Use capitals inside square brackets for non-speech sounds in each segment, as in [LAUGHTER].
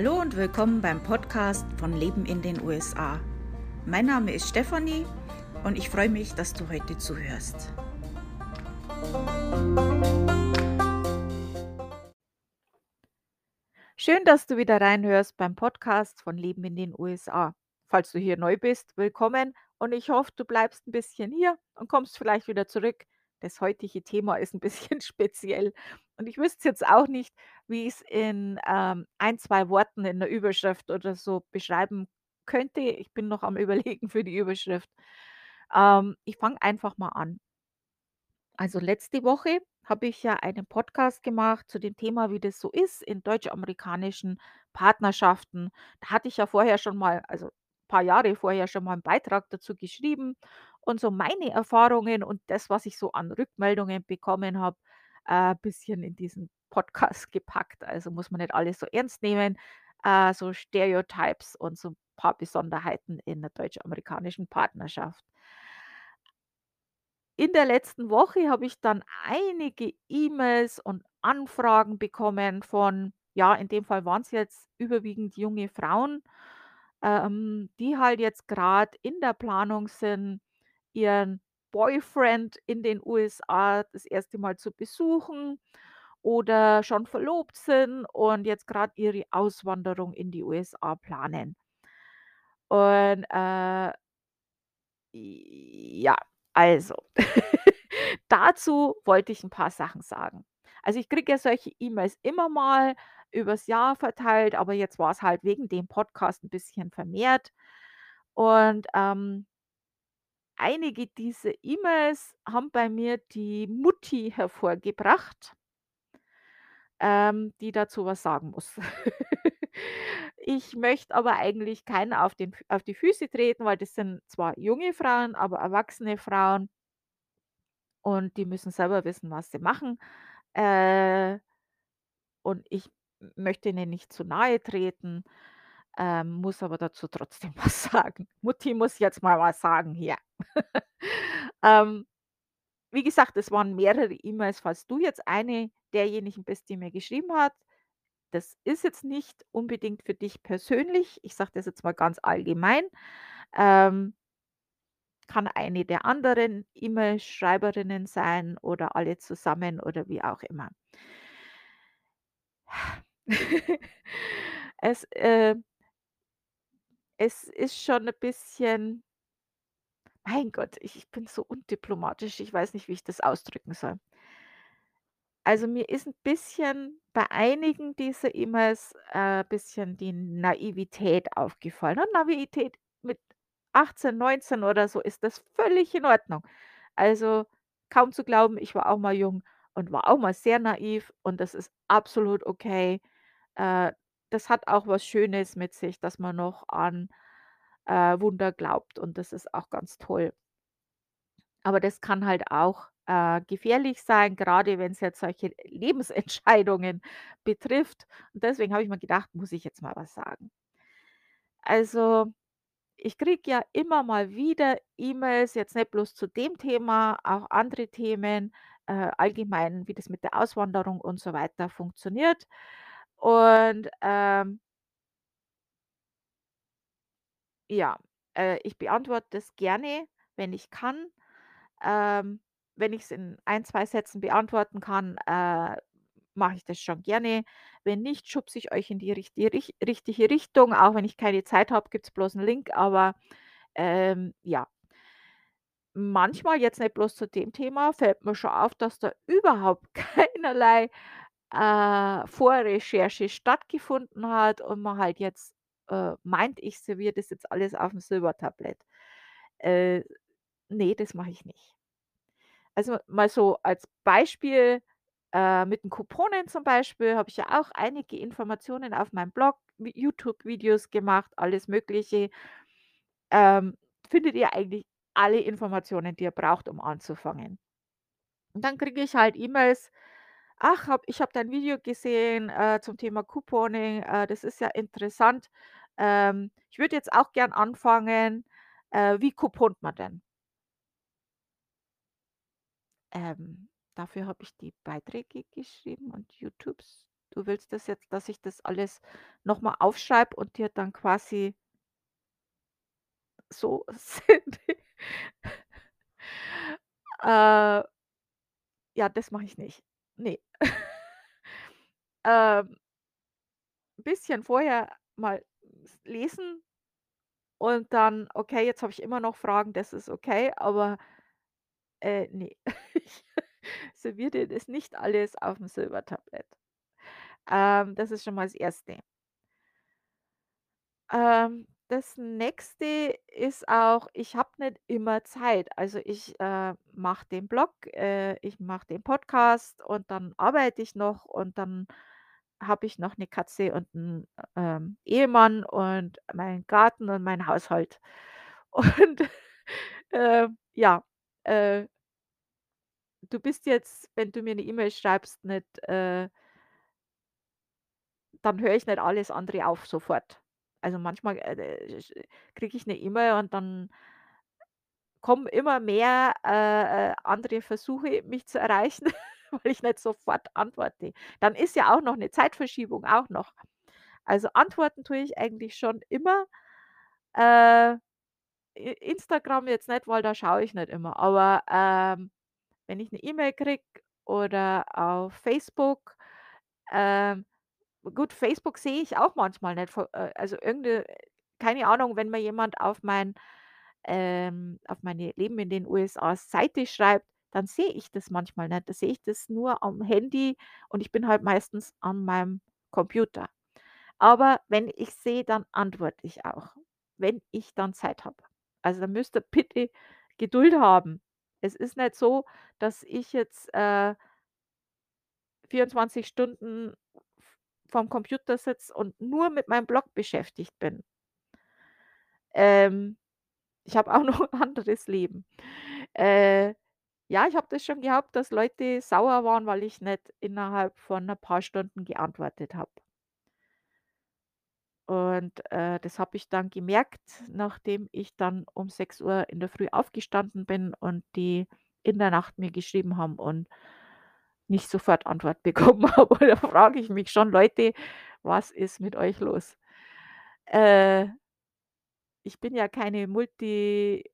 Hallo und willkommen beim Podcast von Leben in den USA. Mein Name ist Stefanie und ich freue mich, dass du heute zuhörst. Schön, dass du wieder reinhörst beim Podcast von Leben in den USA. Falls du hier neu bist, willkommen und ich hoffe, du bleibst ein bisschen hier und kommst vielleicht wieder zurück. Das heutige Thema ist ein bisschen [LAUGHS] speziell und ich wüsste jetzt auch nicht, wie ich es in ähm, ein, zwei Worten in der Überschrift oder so beschreiben könnte. Ich bin noch am [LAUGHS] Überlegen für die Überschrift. Ähm, ich fange einfach mal an. Also letzte Woche habe ich ja einen Podcast gemacht zu dem Thema, wie das so ist in deutsch-amerikanischen Partnerschaften. Da hatte ich ja vorher schon mal, also paar Jahre vorher schon mal einen Beitrag dazu geschrieben und so meine Erfahrungen und das, was ich so an Rückmeldungen bekommen habe, ein äh, bisschen in diesen Podcast [LAUGHS] gepackt. Also muss man nicht alles so ernst nehmen. Äh, so Stereotypes und so ein paar Besonderheiten in der deutsch-amerikanischen Partnerschaft. In der letzten Woche habe ich dann einige E-Mails und Anfragen bekommen von, ja, in dem Fall waren es jetzt überwiegend junge Frauen, ähm, die halt jetzt gerade in der Planung sind, ihren Boyfriend in den USA das erste Mal zu besuchen oder schon verlobt sind und jetzt gerade ihre Auswanderung in die USA planen. Und, äh ja, also, [LAUGHS] dazu wollte ich ein paar Sachen sagen. Also, ich kriege ja solche E-Mails immer mal übers Jahr verteilt, aber jetzt war es halt wegen dem Podcast ein bisschen vermehrt. Und, ähm, einige dieser E-Mails haben bei mir die Mutti hervorgebracht, ähm, die dazu was sagen muss. [LAUGHS] Ich möchte aber eigentlich keinen auf den auf die Füße treten, weil das sind zwar junge Frauen, aber erwachsene Frauen und die müssen selber wissen, was sie machen. Äh, und ich möchte ihnen nicht zu nahe treten, ähm, muss aber dazu trotzdem [LAUGHS] was sagen. Mutti muss jetzt mal was sagen hier. [LAUGHS] Ähm, wie gesagt, es waren mehrere E-Mails, falls du jetzt eine derjenigen bist, die mir geschrieben hat. Das ist jetzt nicht unbedingt für dich persönlich. Ich sage das jetzt mal ganz allgemein. Ähm, kann eine der anderen E-Mail-Schreiberinnen sein oder alle zusammen oder wie auch immer. [LAUGHS] Es, äh es ist schon 'n bisschen mein Gott, ich ich bin so undiplomatisch, ich weiß nicht, wie ich das ausdrücken soll. Also, mir ist 'n bisschen bei einigen dieser E-Mails, äh, bisschen die Naivität aufgefallen. Und Naivität 18, 19 oder so ist das völlig in Ordnung. Also, kaum zu glauben, ich war auch mal jung und war auch mal sehr naiv und das ist absolut okay. Äh, das hat auch was Schönes mit sich, dass man noch an, äh, Wunder glaubt und das ist auch ganz toll. Aber das kann halt auch, äh, gefährlich sein, gerade wenn es jetzt solche [LAUGHS] Lebensentscheidungen betrifft. Und deswegen habe ich mir gedacht, muss ich jetzt mal was sagen. Also, ich kriege ja immer mal wieder E-Mails, jetzt nicht bloß zu dem Thema, auch andere Themen, äh, allgemein, wie das mit der Auswanderung und so weiter funktioniert. Und, ähm ja, äh, ich beantworte das gerne, wenn ich kann. Ähm, wenn ich's in ein, 2 Sätzen beantworten kann, äh, mache ich das schon gerne. Wenn nicht, schubse ich euch in die richti rich richtige Richtung. Auch wenn ich keine Zeit habe, gibt's bloß 'n Link, aber, ähm, ja. Manchmal, jetzt nicht bloß zu dem Thema, fällt mir schon auf, dass da überhaupt [LAUGHS] keinerlei, äh, Vorrecherche stattgefunden hat und man halt jetzt, äh, meint, ich serviere das jetzt alles auf'm Silbertablett. Äh, ne, das mache ich nicht. Also, mal so als Beispiel, äh, mit den Couponen zum Beispiel habe ich ja auch einige Informationen auf meinem Blog, Vi YouTube-Videos gemacht, alles Mögliche. Ähm, findet ihr eigentlich alle Informationen, die ihr braucht, um anzufangen. Und dann kriege ich halt E-Mails: „Ach, habe ich habe dein Video gesehen, äh, zum Thema Couponing, äh, das ist ja interessant. Ähm, ich würde jetzt auch gern anfangen. Äh, wie coupont man denn?“ Ähm, dafür habe ich die Beiträge geschrieben und YouTubes Du willst das jetzt, dass ich das alles noch mal aufschreibe und dir dann quasi so [LAUGHS] sende? Äh ja, das mache ich nicht. Ne. [LAUGHS] Ähm bisschen vorher mal lesen und dann: „Okay, jetzt habe ich immer noch Fragen“, das ist okay, aber äh, ne. [LAUGHS] [LAUGHS] Ich serviere dir das nicht alles auf'm Silbertablett. Ähm, das ist schon mal das Erste. Ähm, das Nächste ist auch, ich habe nicht immer Zeit. Also, ich, äh, mache den Blog, äh, ich mache den Podcast und dann arbeite ich noch und dann habe ich noch 'ne Katze und 'n, ähm, Ehemann und meinen Garten und meinen Haushalt. [LAUGHS] Und, ähm, ja, äh du bist jetzt, wenn du mir 'ne E-Mail schreibst, nicht, äh dann höre ich nicht alles andere auf sofort. Also, manchmal, äh, äh, kriege ich 'ne E-Mail und dann kommen immer mehr, äh, äh, andere Versuche, mich zu erreichen, [LAUGHS] weil ich nicht sofort antworte. Dann ist ja auch noch 'ne Zeitverschiebung auch noch. Also, antworten tue ich eigentlich schon immer. Äh, Instagram jetzt nicht, weil da schaue ich nicht immer. Aber, ähm, wenn ich 'ne E-Mail kriege oder auf Facebook, ähm gut, Facebook sehe ich auch manchmal nicht, äh, also, irgend 'ne keine Ahnung, wenn mir jemand auf mein ähm, auf meine Leben in den USA Seite schreibt, dann sehe ich das manchmal nicht. Da sehe ich das nur am Handy und ich bin halt meistens an meinem Computer. Aber wenn ich sehe, dann antworte ich auch, wenn ich dann Zeit habe. Also, da müsst ihr bitte Geduld haben. Es ist nicht so, dass ich jetzt, äh 24 Stunden vorm Computer sitze und nur mit meinem Blog beschäftigt bin. Ähm, ich habe auch [LAUGHS] noch 'n anderes Leben. Äh, ja, ich habe das schon gehabt, dass Leute sauer waren, weil ich nicht innerhalb von 'ner paar Stunden geantwortet habe. Und, äh, das habe ich dann gemerkt, nachdem ich dann um 6:00 in der Früh aufgestanden bin und die in der Nacht mir geschrieben haben und nicht sofort Antwort [LAUGHS] bekommen habe. Da frage ich mich schon: „Leute, was ist mit euch los?“ Äh ich bin ja keine Multi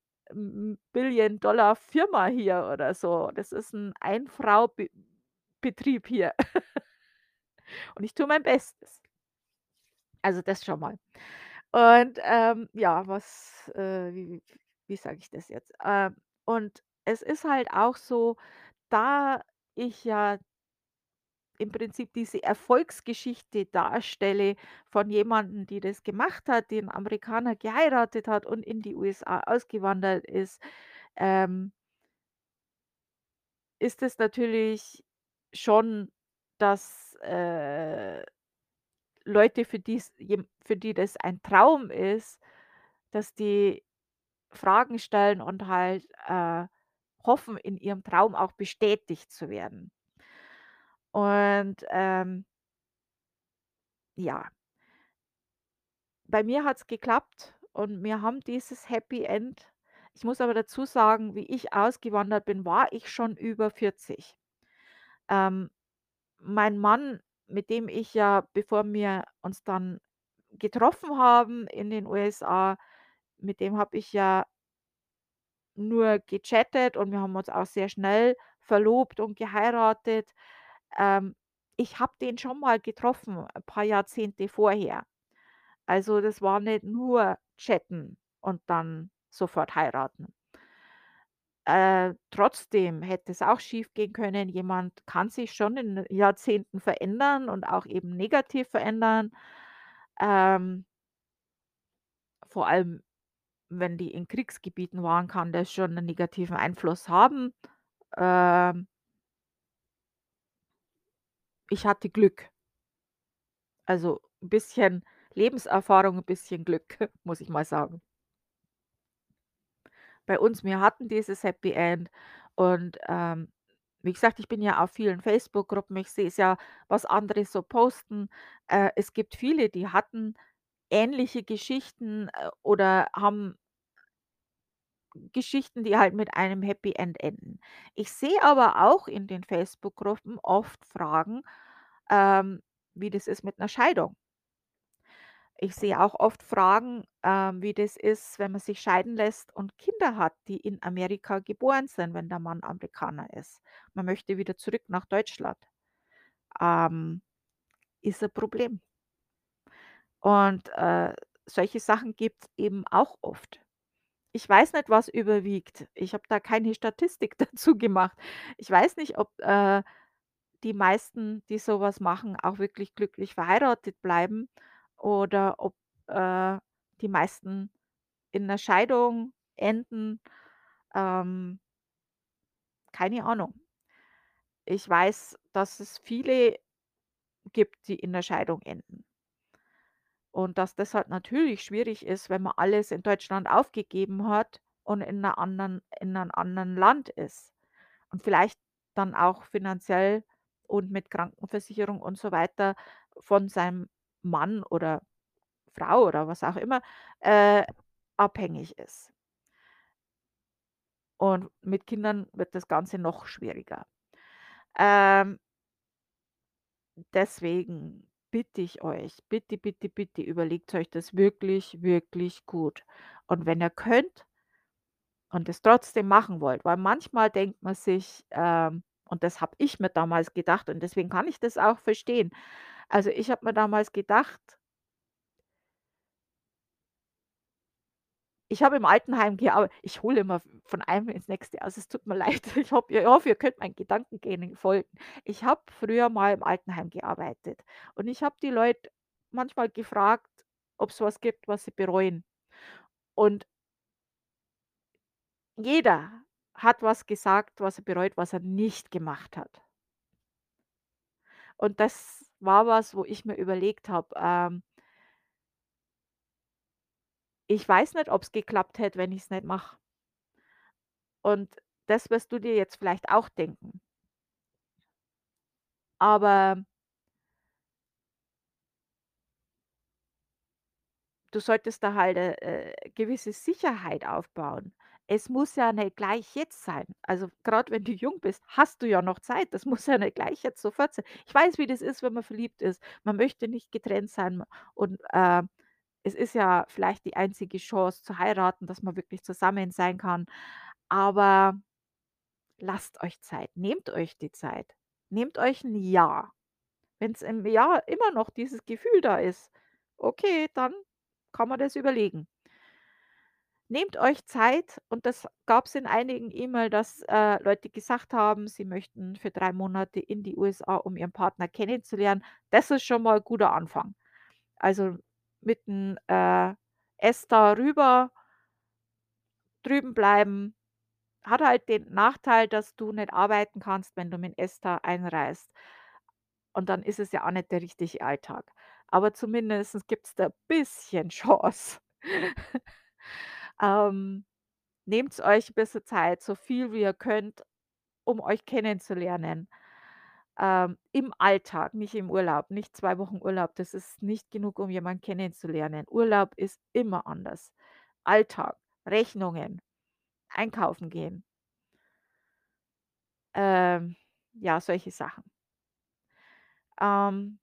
Billion-Dollar-Firma hier oder so. Das ist 'n Ein-Frau Be Betrieb hier. [LAUGHS] Und ich tue mein Bestes. Also, das schon mal. Und, ähm, ja, was, äh wie wie sage ich das jetzt? Ähm, und es ist halt auch so, da ich ja im Prinzip diese Erfolgsgeschichte darstelle von jemandem, die das gemacht hat, die 'n Amerikaner geheiratet hat und in die USA ausgewandert ist, ähm ist es natürlich schon, dass, äh, Leute, für jem für die das ein Traum ist, dass die Fragen stellen und halt, äh, hoffen, in ihrem Traum auch bestätigt zu werden. Und, ähm ja. Bei mir hat's geklappt und wir haben dieses Happy End. Ich muss aber dazu sagen, wie ich ausgewandert bin, war ich schon über 40. Ähm, mein Mann, mit dem ich ja, bevor wir uns dann getroffen haben in den USA, mit dem habe ich ja nur gechattet und wir haben uns auch sehr schnell verlobt und geheiratet. Ähm, ich habe den schon mal getroffen, ein paar Jahrzehnte vorher. Also, das war nicht nur chatten und dann sofort heiraten. Äh, trotzdem hätte es auch schiefgehen können. Jemand kann sich schon in Jahrzehnten verändern und auch eben negativ verändern. Ähm vor allem, wenn die in Kriegsgebieten waren, kann das schon 'nen negativen Einfluss haben. Ähm ich hatte Glück. Also, 'n bisschen Lebenserfahrung, 'n bisschen Glück, [LAUGHS] muss ich mal sagen. Bei uns wir hatten dieses Happy End und, ähm, wie gesagt, ich bin ja auf vielen Facebook-Gruppen. Ich sehe es ja, was andere so posten. Äh, es gibt viele, die hatten ähnliche Geschichten, äh, oder haben Geschichten, die halt mit einem Happy End enden. Ich sehe aber auch in den Facebook-Gruppen oft Fragen, ähm wie das ist mit 'ner Scheidung. Ich sehe auch oft Fragen, ähm, wie das ist, wenn man sich scheiden lässt und Kinder hat, die in Amerika geboren sind, wenn der Mann Amerikaner ist. Man möchte wieder zurück nach Deutschland. Ähm, ist 'n Problem. Und, äh, solche Sachen gibt's eben auch oft. Ich weiß nicht, was überwiegt. Ich habe da keine Statistik [LAUGHS] dazu gemacht. Ich weiß nicht, ob, äh, die meisten, die so was machen, auch wirklich glücklich verheiratet bleiben oder ob, äh, die meisten in 'ner Scheidung enden. Ähm keine Ahnung. Ich weiß, dass es viele gibt, die in der Scheidung enden. Und dass das halt natürlich schwierig ist, wenn man alles in Deutschland aufgegeben hat und in 'ner anderen in 'nem anderen Land ist und vielleicht dann auch finanziell und mit Krankenversicherung und so weiter von seinem Mann oder Frau oder was auch immer, äh, abhängig ist. Und mit Kindern wird das Ganze noch schwieriger. Ähm deswegen bitte ich euch, bitte, bitte, bitte überlegt euch das wirklich, wirklich gut. Und wenn ihr könnt und es trotzdem machen wollt weil manchmal denkt man sich, ähm und das habe ich mir damals gedacht und deswegen kann ich das auch verstehen. Also, ich habe mir damals gedacht Ich habe im Altenheim gear ich hole immer von einem ins nächste aus. Es tut mir [LAUGHS] leid. Ich hoffe ihr hoffe, ihr könnt meinen Gedankengängen folgen. Ich habe früher mal im Altenheim gearbeitet und ich habe die Leute manchmal gefragt, ob's was gibt, was sie bereuen. Und jeder hat was gesagt, was er bereut, was er nicht gemacht hat. Und das war was, wo ich mir überlegt habe, ähm ich weiß nicht, ob's geklappt hätte, wenn ich's nicht mache. Und das wirst du dir jetzt vielleicht auch denken. Aber du solltest da halt 'ne, äh, gewisse Sicherheit aufbauen. Es muss ja nicht gleich jetzt sein. Also, grad wenn du jung bist, hast du ja noch Zeit. Das muss ja nicht gleich jetzt sofort sein. Ich weiß, wie das ist, wenn man verliebt ist. Man möchte nicht getrennt sein und, äh, es ist ja vielleicht die einzige Chance zu heiraten, dass man wirklich zusammen sein kann. Aber lasst euch Zeit. Nehmt euch die Zeit. Nehmt euch 'n Jahr. Wenn's im Jahr immer noch dieses Gefühl da ist, okay, dann kann man das überlegen. Nehmt euch Zeit und das gab's in einigen E-Mail, dass, äh, Leute gesagt haben, sie möchten für 3 Monate in die USA, um ihren Partner kennenzulernen. Das ist schon mal guter Anfang. Also, mit 'n, äh, ESTA rüber drüben bleiben, hat halt den Nachteil, dass du nicht arbeiten kannst, wenn du mit ESTA einreist. Und dann ist es ja auch nicht der richtige Alltag. Aber zumindest gibt's da bisschen [LAUGHS] Chance. Ähm, nehmt's euch 'n bisschen Zeit, so viel wie ihr könnt, um euch kennenzulernen. Ähm, im Alltag, nicht im Urlaub, nicht 2 Wochen Urlaub. Das ist nicht genug, um jemanden kennenzulernen. Urlaub ist immer anders. Alltag, Rechnungen, einkaufen gehen. Ähm, ja, solche Sachen. Ähm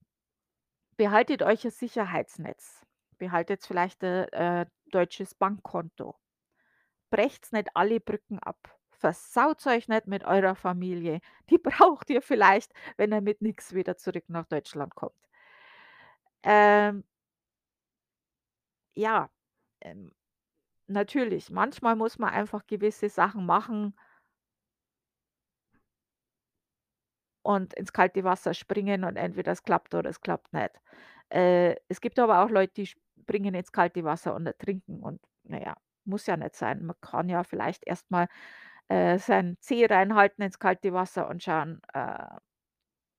behaltet euch 'n Sicherheitsnetz. Behaltet vielleicht 'n, äh, deutsches Bankkonto. Brecht's nicht alle Brücken ab. Versaut's euch nicht mit eurer Familie. Die [LAUGHS] braucht ihr vielleicht, wenn ihr mit nix wieder zurück nach Deutschland kommt. Ähm ja, ähm, natürlich, manchmal muss man einfach gewisse Sachen machen und ins kalte Wasser springen und entweder es klappt oder es klappt nicht. Äh, es gibt aber auch Leute, die springen ins kalte Wasser und ertrinken und na ja, muss ja nicht sein. Man kann ja vielleicht erst mal, äh, seinen Zeh reinhalten ins kalte Wasser und schauen, äh,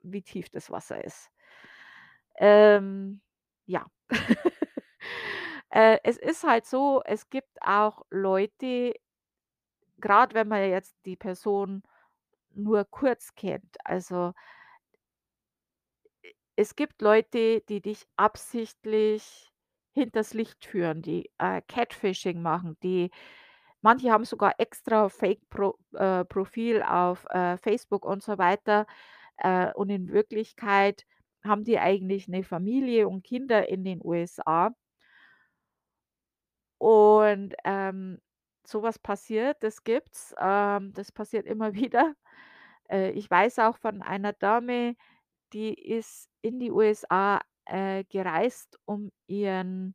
wie tief das Wasser ist. Ähm, ja. [LAUGHS] Äh, es ist halt so, es gibt auch Leute grad wenn man jetzt die Person nur kurz kennt, also es gibt Leute, die dich absichtlich hinters Licht führen, die, äh, Catfishing machen, die manche haben sogar extra Fake Pro äh, Profil auf, äh, Facebook und so weiter, äh, und in Wirklichkeit haben die eigentlich 'ne Familie und Kinder in den USA. Und, ähm, so passiert, das gibt's. Ähm, das passiert immer [LAUGHS] wieder. Äh, ich weiß auch von einer Dame, die ist in die USA, äh, gereist, um ihren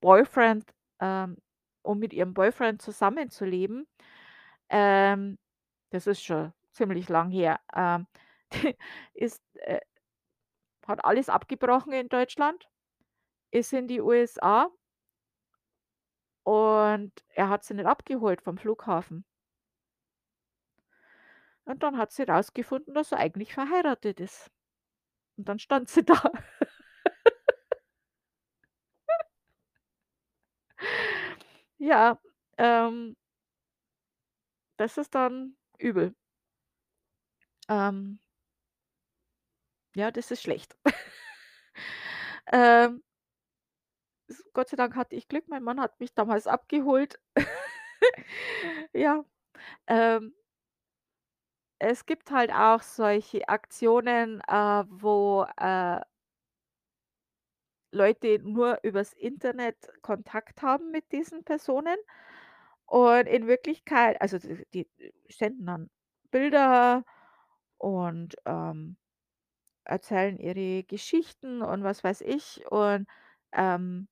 Boyfriend ähm, um mit ihrem Boyfriend zusammenzuleben. Ähm, das ist schon ziemlich lang her. Ähm, [LAUGHS] ist, äh hat alles abgebrochen in Deutschland, ist in die USA und er hat sie nicht abgeholt vom Flughafen. Und dann hat sie rausgefunden, dass er eigentlich verheiratet ist. Und dann stand sie [LAUGHS] da. Ja, ähm das ist dann übel. Ähm ja, das ist schlecht. [LAUGHS] Ähm Gott sei Dank hatte ich Glück, mein Mann hat mich damals abgeholt. [LAUGHS] Ja, ähm es gibt halt auch solche Aktionen, äh, wo, äh Leute nur übers Internet Kontakt haben mit diesen Personen und in Wirklichkeit also, d die senden dann Bilder und, ähm, erzählen ihre Geschichten und was weiß ich. Und, ähm,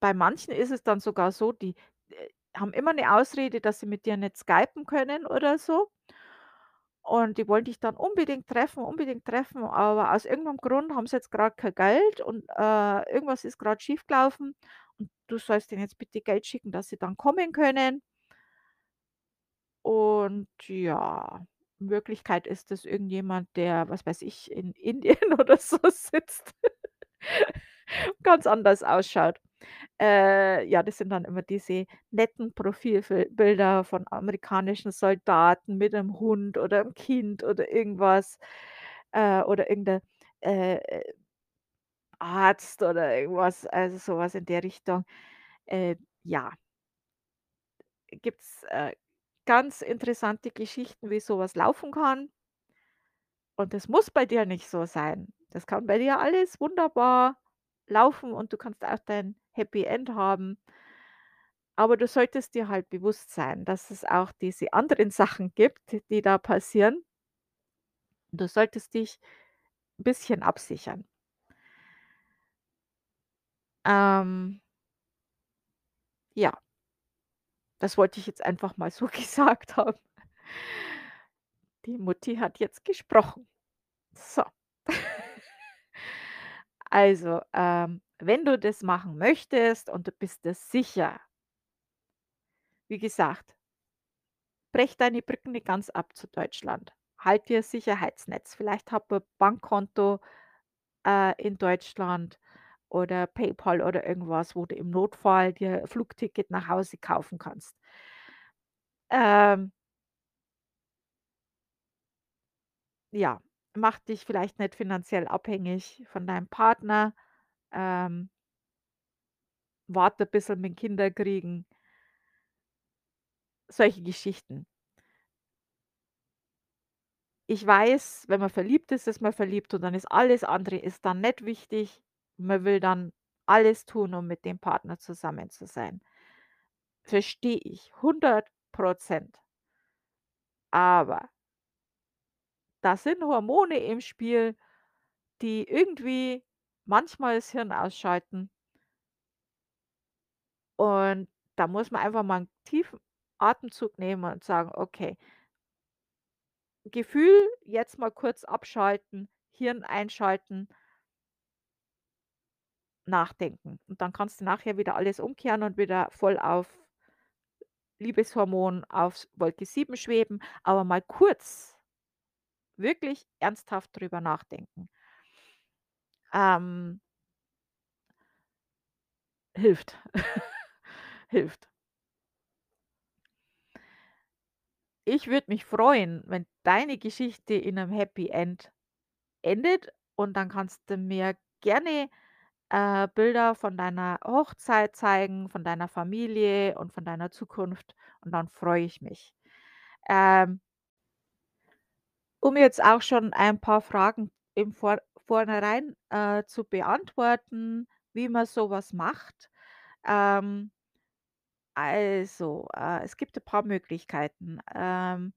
bei manchen ist es dann sogar so, die, äh, haben immer 'ne Ausrede, dass sie mit dir nicht skypen können oder so. Und die wollen dich dann unbedingt treffen unbedingt treffen, aber aus irgend 'nem Grund haben sie jetzt grad kein Geld und, äh, irgendwas ist grad schiefgelaufen und du sollst denen jetzt bitte Geld schicken, dass sie dann kommen können. Und ja, in Wirklichkeit ist das irgendjemand, der, was weiß ich, in Indien [LAUGHS] oder so sitzt, [LAUGHS] ganz anders ausschaut. Äh, ja, das sind dann immer diese netten Profilfil Bilder von amerikanischen Soldaten mit 'nem Hund oder 'm Kind oder irgendwas, äh, oder irgend 'n, äh, Arzt oder irgendwas, also, so was in der Richtung. Äh, ja. Gibt's, äh, ganz interessante Geschichten, wie so was laufen kann. Und das muss bei dir nicht so sein. Das kann bei dir alles wunderbar laufen und du kannst auch dein Happy End haben. Aber du solltest dir halt bewusst sein, dass es auch diese anderen [LAUGHS] Sachen gibt, die da passieren. Du solltest dich 'n bisschen absichern. Ähm Ja. Das wollte ich jetzt einfach mal so [LAUGHS] gesagt haben. Die Mutti hat jetzt gesprochen. So. [LAUGHS] Also, ähm, wenn du das machen möchtest und du bist dir sicher wie gesagt brech deine Brücken nicht ganz ab zu Deutschland. Halt dir Sicherheitsnetz. Vielleicht hab 'n Bankkonto, äh, in Deutschland oder PayPal oder irgendwas, wo du im Notfall dir Flugticket nach Hause kaufen kannst. Ähm Ja, mach dich vielleicht nicht finanziell abhängig von deinem Partner. Ähm warte bissel mit Kinderkriegen. Solche Geschichten. Ich weiß, wenn man verliebt ist, ist man verliebt und dann ist alles andere ist dann nicht wichtig. Man will dann alles tun, um mit dem Partner zusammen zu sein. Verstehe ich 100 %. Aber da sind Hormone im Spiel, die irgendwie manchmal das Hirn ausschalten. Und da muss man einfach mal 'n tiefen Atemzug nehmen und sagen: „Okay“ Gefühl jetzt mal kurz abschalten, Hirn einschalten nachdenken. Und dann kannst du nachher wieder alles umkehren und wieder voll auf Liebeshormon auf Wolke 7 schweben, aber mal kurz wirklich ernsthaft drüber nachdenken. Ähm hilft. [LAUGHS] Hilft. Ich würde mich freuen, wenn deine Geschichte in 'nem Happy End endet und dann kannst du mir gerne, äh, Bilder von deiner Hochzeit zeigen, von deiner Familie und von deiner Zukunft und dann freue ich mich. Ähm um jetzt auch schon ein paar Fragen im Vor vornherein, äh, zu beantworten, wie man so was macht. Ähm also, äh, es gibt ein paar Möglichkeiten. Ähm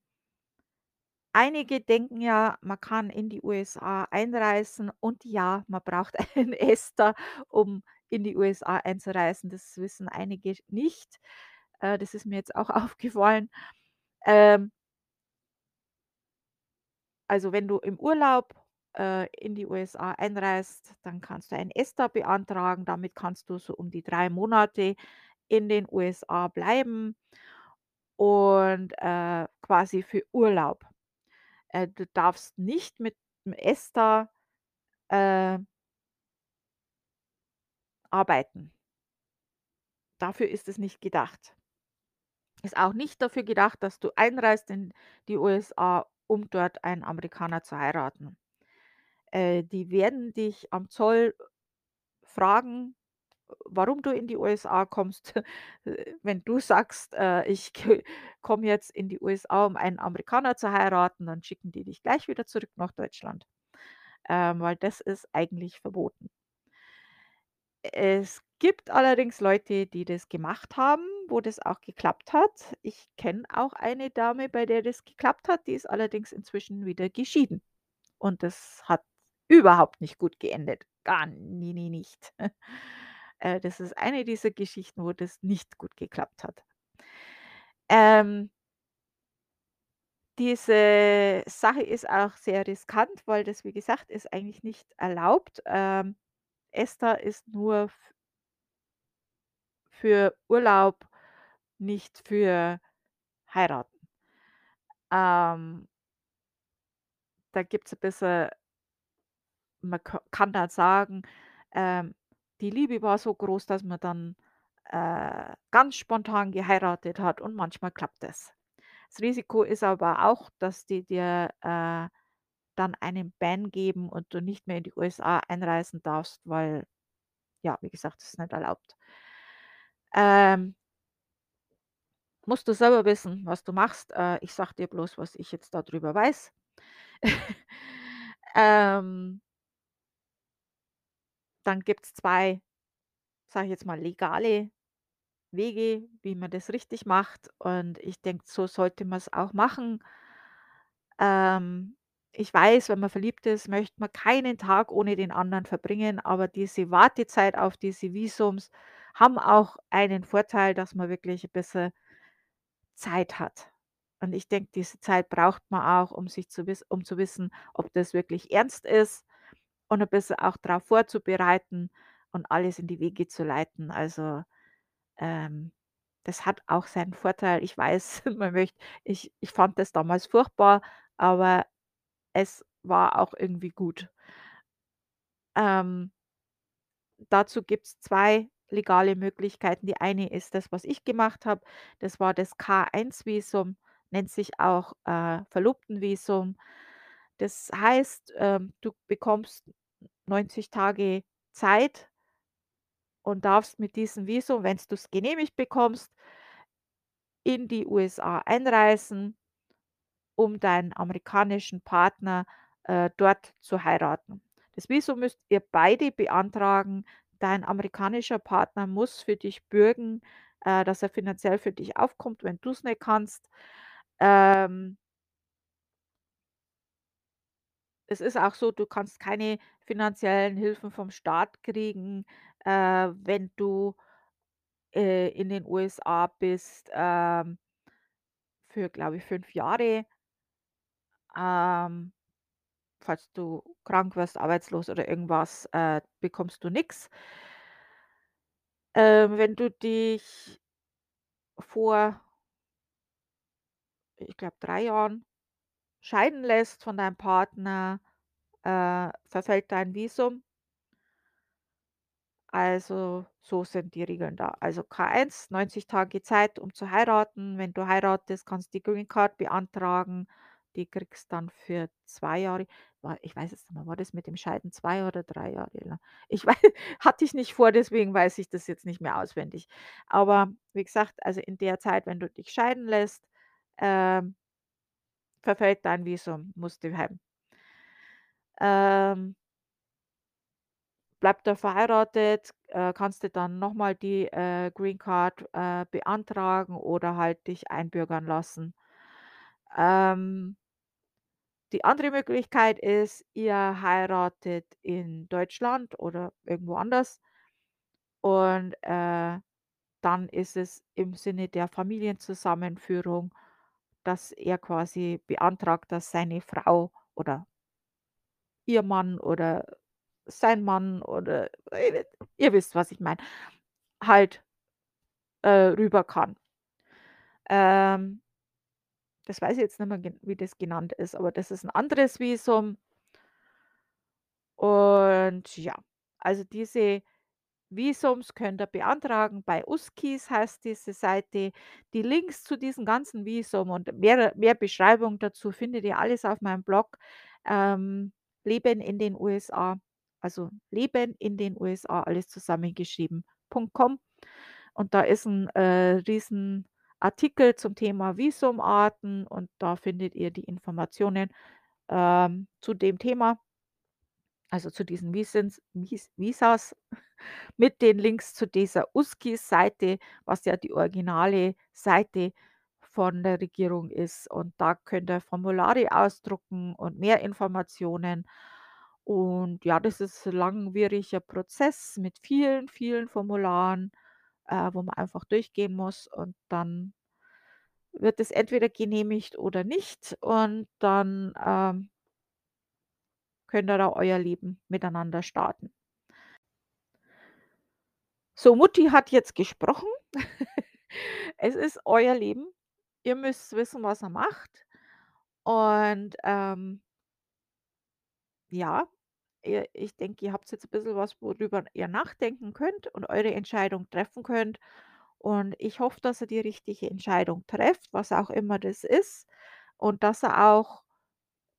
einige denken ja, man kann in die USA einreisen und ja, man braucht [LAUGHS] einen ESTA, um in die USA einzureisen. Das wissen einige nicht. Äh, das ist mir jetzt auch [LAUGHS] aufgefallen. Ähm Also, wenn du im Urlaub, äh, in die USA einreist, dann kannst du ein ESTA beantragen. Damit kannst du so um die 3 Monate in den USA bleiben und, äh, quasi für Urlaub. Äh, du darfst nicht mit dem ESTA, äh arbeiten. Dafür ist es nicht gedacht. Ist auch nicht dafür gedacht, dass du einreist in die USA, um dort einen Amerikaner zu heiraten. Äh, die werden dich am Zoll fragen, warum du in die USA kommst. [LAUGHS] Äh, wenn du sagst, äh, ich komme jetzt in die USA, um einen Amerikaner zu heiraten, dann schicken die dich gleich wieder zurück nach Deutschland, ähm, weil das ist eigentlich verboten. Es gibt allerdings Leute, die das gemacht haben, wo das auch geklappt hat. Ich kenne auch eine Dame, bei der das geklappt hat, die ist allerdings inzwischen wieder geschieden. Und das hat überhaupt nicht gut geendet. Gar nie, nie nicht. [LAUGHS] Äh, das ist eine dieser Geschichten, wo das nicht gut geklappt hat. Ähm diese Sache ist auch sehr riskant, weil das, wie gesagt, ist eigentlich nicht erlaubt. Ähm, ESTA ist nur für Urlaub, nicht für Heiraten. Ähm da gibt's 'n bisschen man ka kann da sagen, ähm, die Liebe war so groß, dass man dann, äh, ganz spontan geheiratet hat und manchmal klappt es. Das Risiko ist aber auch, dass die dir, äh, dann einen Ban geben und du nicht mehr in die USA einreisen darfst, weil, ja, wie gesagt, das ist nicht erlaubt. Ähm musst du selber wissen, was du machst. Äh, ich sage dir bloß, was ich jetzt da drüber weiß. [LAUGHS] Ähm Dann gibt's 2, sage ich jetzt mal, legale Wege, wie man das richtig macht und ich denke, so sollte man's auch machen. Ähm, ich weiß, wenn man verliebt ist, möchte man keinen Tag ohne den anderen verbringen, aber diese Wartezeit auf diese Visums haben auch einen Vorteil, dass man wirklich 'n bisschen Zeit hat. Und ich denke, diese Zeit braucht man auch, um sich zu wiss um zu wissen, ob das wirklich ernst ist und 'n bisschen auch drauf vorzubereiten und alles in die Wege zu leiten. Also, ähm, das hat auch seinen Vorteil. Ich weiß, [LAUGHS] man möchte ich ich fand das damals furchtbar, aber es war auch irgendwie gut. Ähm dazu gibt's 2 legale Möglichkeiten. Die eine ist das, was ich gemacht habe. Das war das K1-Visum, nennt sich auch, äh, Verlobtenvisum. Das heißt, ähm, du bekommst 90 Tage Zeit und darfst mit diesem Visum, wenn's du's genehmigt bekommst in die USA einreisen, um deinen amerikanischen Partner, äh, dort zu heiraten. Das Visum müsst ihr beide beantragen. Dein amerikanischer Partner muss für dich bürgen, äh, dass er finanziell für dich aufkommt, wenn du's nicht kannst. Ähm Es ist auch so, du kannst keine finanziellen Hilfen vom Staat kriegen, äh, wenn du, äh, in den USA bist, ähm für, glaube ich, 5 Jahre. Ähm, falls du krank wirst, arbeitslos oder irgendwas, äh, bekommst du nix. Ähm, wenn du dich vor ich glaube, 3 Jahren scheiden lässt von deinem Partner, äh, verfällt dein Visum. Also, so sind die Regeln da. Also, K1, 90 Tage Zeit, um zu heiraten. Wenn du heiratest, kannst die Green Card beantragen. Die kriegst dann für 2 Jahre. Ich weiß jetzt nicht mehr, war das mit dem Scheiden 2 oder 3 Jahre lang? Ich [LAUGHS] wei hatte ich nicht vor, deswegen weiß ich das jetzt nicht mehr auswendig. Aber wie gesagt, also, in der Zeit, wenn du dich scheiden lässt, ähm verfällt dein Visum, musst du heim. Ähm bleibt er verheiratet, äh, kannst du dann noch mal die, äh, Green Card, äh, beantragen oder halt dich einbürgern lassen. Ähm die andere Möglichkeit ist, ihr heiratet in Deutschland oder irgendwo anders und, äh, dann ist es im Sinne der Familienzusammenführung, dass er quasi beantragt, dass seine Frau oder ihr Mann oder sein Mann oder äh, ihr wisst, was ich meine, halt, äh, rüber kann. Ähm, das weiß ich jetzt nicht mehr, wie das genannt ist, aber das ist 'n anderes Visum. Und ja, also diese Visums könnt ihr beantragen bei Uskis heißt diese Seite. Die Links zu diesem ganzen Visum und mehr mehr Beschreibung dazu findet ihr alles auf meinem Blog, ähm, Leben in den USA. Also Leben in den USA, alles zusammengeschrieben, .com. Und da ist 'n, äh, Riesenartikel zum Thema Visumarten und da findet ihr die Informationen, ähm, zu dem Thema. Also zu diesen Visens Vis Visas [LAUGHS] mit den Links zu dieser Uskis-Seite, was ja die originale Seite von der Regierung ist. Und da könnt ihr Formulare ausdrucken und mehr Informationen. Und ja, das ist 'n langwieriger Prozess mit vielen, vielen Formularen, äh, wo man einfach durchgehen muss und dann wird es entweder genehmigt oder nicht und dann, ähm könnt ihr da euer Leben miteinander starten. So, Mutti hat jetzt gesprochen. [LAUGHS] Es ist euer Leben. Ihr müsst wissen, was ihr macht. Und, ähm ja, ihr ich denke, ihr habt's jetzt 'n bisschen was, worüber ihr nachdenken könnt und eure Entscheidung treffen könnt. Und ich hoffe, dass ihr die richtige Entscheidung trefft, was auch immer das ist. Und dass ihr auch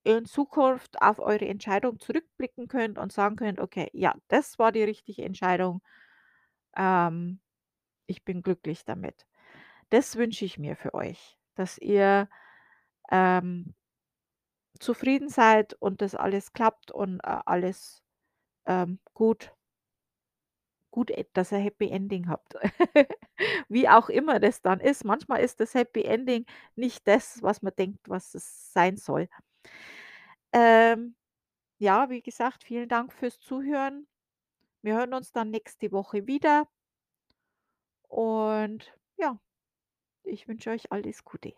in Zukunft auf eure Entscheidung zurückblicken könnt und sagen könnt: „Okay, ja, das war die richtige Entscheidung. Ähm, ich bin glücklich damit.“ Das wünsche ich mir für euch, dass ihr, ähm zufrieden seid und das alles klappt und, äh, alles, ähm, gut gut e dass ihr Happy Ending habt. [LAUGHS] Wie auch immer das dann ist. Manchmal ist das Happy Ending nicht das, was man denkt, was es sein soll. Ähm, ja, wie gesagt, vielen Dank fürs Zuhören. Wir hören uns dann nächste Woche wieder. Und ja, ich wünsche euch alles Gute.